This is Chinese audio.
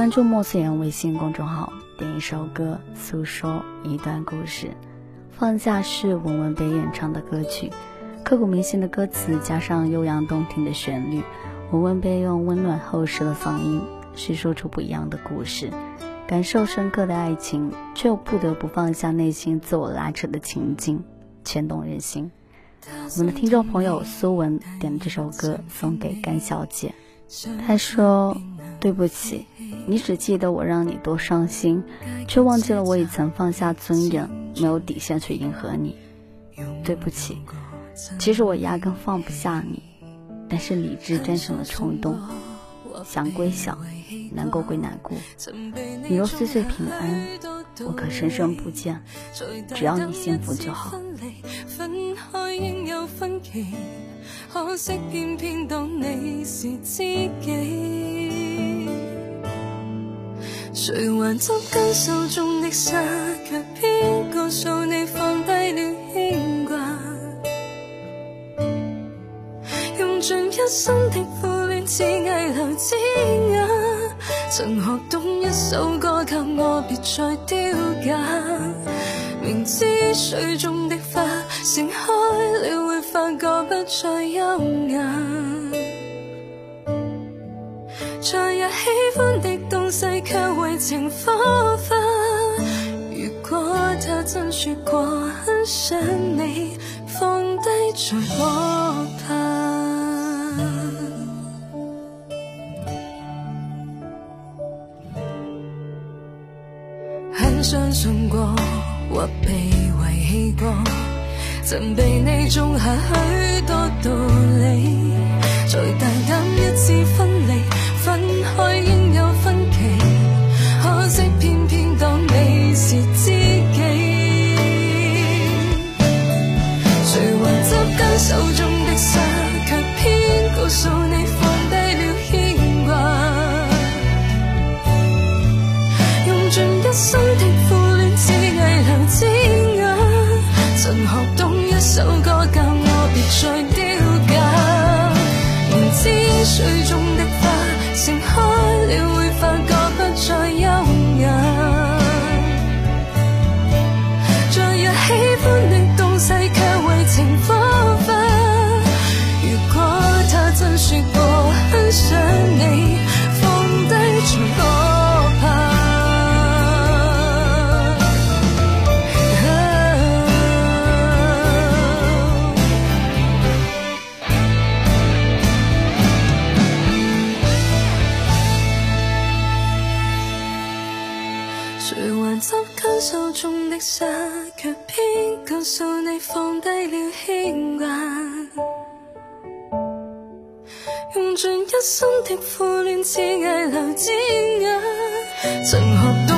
关注莫思言微信公众号，点一首歌，诉说一段故事。放下是文文被演唱的歌曲，刻骨铭心的歌词加上悠扬动听的旋律，文文被用温暖厚实的嗓音叙述出不一样的故事。感受深刻的爱情，却又不得不放下内心自我拉扯的情境，牵动人心。我们的听众朋友苏文点这首歌送给甘小姐，她说：“对不起。”你只记得我让你多伤心，却忘记了我也曾放下尊严，没有底线去迎合你。对不起，其实我压根放不下你，但是理智战胜了冲动，想归想，难过归难过。你若岁岁平安，我可生生不见，只要你幸福就好。可惜偏偏当你是知己。谁还执紧手中的沙，却偏告诉你放低了牵挂。用尽一生的苦恋，只为留枝桠。曾学懂一首歌，给我别再丢假。明知水中的花盛开了，会发觉不再优雅。昨日喜欢的，情火花。如果他真说过很想你，放低在我怕。很相信过或被遗弃过，曾被你种下许多道理，再大胆一次。分手中的沙，却偏告诉你放低了牵挂。用尽一生的苦恋，只为留枝桠。曾学懂一首歌，教我别再丢假。明知水中的花。盛开了，会发谁还执紧手中的沙，却偏告诉你放低了牵挂。用尽一生的苦恋，只为留指引。曾学